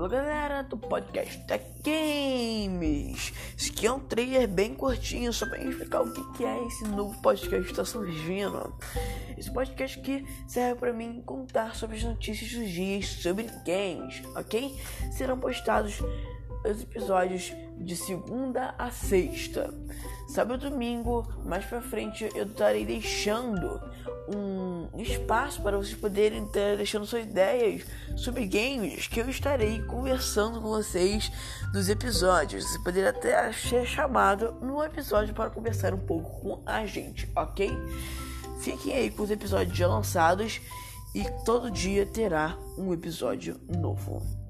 Alô galera do podcast Tech Games. Esse aqui é um trailer bem curtinho só para explicar o que é esse novo podcast que está surgindo. Esse podcast aqui serve para mim contar sobre as notícias dos dias sobre games, ok? Serão postados os episódios de segunda a sexta. Sábado e domingo, mais pra frente, eu estarei deixando um espaço para vocês poderem estar deixando suas ideias sobre games que eu estarei conversando com vocês nos episódios. Você poderia até ser chamado no episódio para conversar um pouco com a gente, ok? Fiquem aí com os episódios já lançados e todo dia terá um episódio novo.